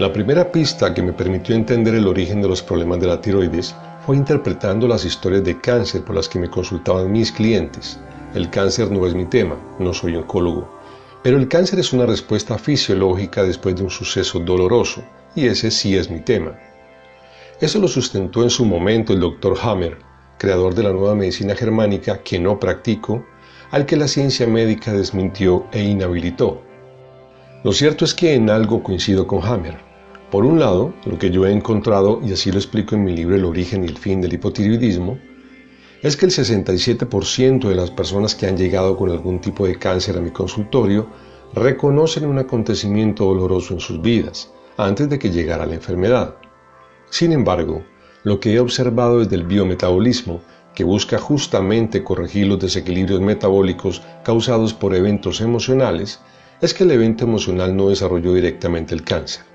La primera pista que me permitió entender el origen de los problemas de la tiroides fue interpretando las historias de cáncer por las que me consultaban mis clientes. El cáncer no es mi tema, no soy oncólogo, pero el cáncer es una respuesta fisiológica después de un suceso doloroso, y ese sí es mi tema. Eso lo sustentó en su momento el Dr. Hammer, creador de la nueva medicina germánica que no practico, al que la ciencia médica desmintió e inhabilitó. Lo cierto es que en algo coincido con Hammer. Por un lado, lo que yo he encontrado, y así lo explico en mi libro El origen y el fin del hipotiroidismo, es que el 67% de las personas que han llegado con algún tipo de cáncer a mi consultorio reconocen un acontecimiento doloroso en sus vidas antes de que llegara la enfermedad. Sin embargo, lo que he observado desde el biometabolismo, que busca justamente corregir los desequilibrios metabólicos causados por eventos emocionales, es que el evento emocional no desarrolló directamente el cáncer.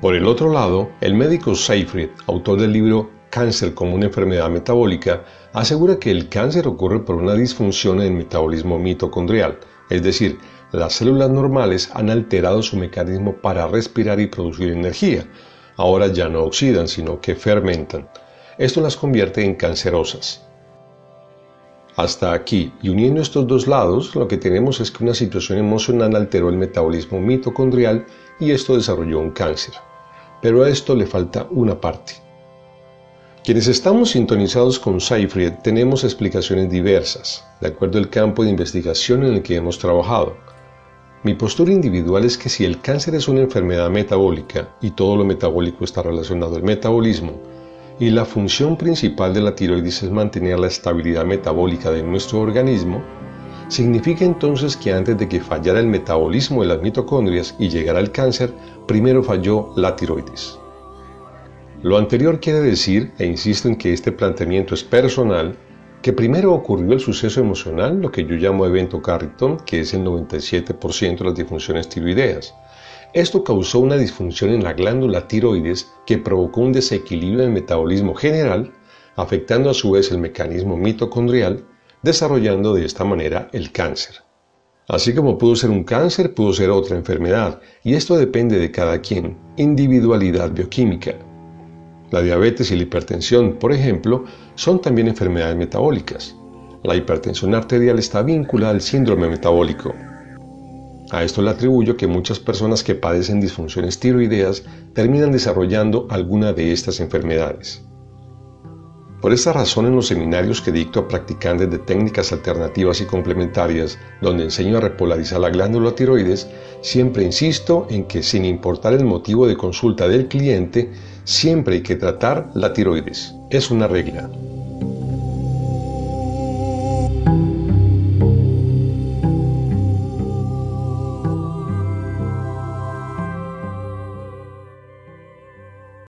Por el otro lado, el médico Seyfried, autor del libro Cáncer como una enfermedad metabólica, asegura que el cáncer ocurre por una disfunción en el metabolismo mitocondrial, es decir, las células normales han alterado su mecanismo para respirar y producir energía. Ahora ya no oxidan, sino que fermentan. Esto las convierte en cancerosas. Hasta aquí, y uniendo estos dos lados, lo que tenemos es que una situación emocional alteró el metabolismo mitocondrial y esto desarrolló un cáncer. Pero a esto le falta una parte. Quienes estamos sintonizados con Seyfried tenemos explicaciones diversas, de acuerdo al campo de investigación en el que hemos trabajado. Mi postura individual es que si el cáncer es una enfermedad metabólica y todo lo metabólico está relacionado al metabolismo, y la función principal de la tiroides es mantener la estabilidad metabólica de nuestro organismo, Significa entonces que antes de que fallara el metabolismo de las mitocondrias y llegara el cáncer, primero falló la tiroides. Lo anterior quiere decir, e insisto en que este planteamiento es personal, que primero ocurrió el suceso emocional, lo que yo llamo evento Carrington, que es el 97% de las disfunciones tiroideas. Esto causó una disfunción en la glándula tiroides que provocó un desequilibrio en el metabolismo general, afectando a su vez el mecanismo mitocondrial, desarrollando de esta manera el cáncer. Así como pudo ser un cáncer, pudo ser otra enfermedad, y esto depende de cada quien, individualidad bioquímica. La diabetes y la hipertensión, por ejemplo, son también enfermedades metabólicas. La hipertensión arterial está vinculada al síndrome metabólico. A esto le atribuyo que muchas personas que padecen disfunciones tiroideas terminan desarrollando alguna de estas enfermedades. Por esta razón en los seminarios que dicto a practicantes de técnicas alternativas y complementarias, donde enseño a repolarizar la glándula tiroides, siempre insisto en que sin importar el motivo de consulta del cliente, siempre hay que tratar la tiroides. Es una regla.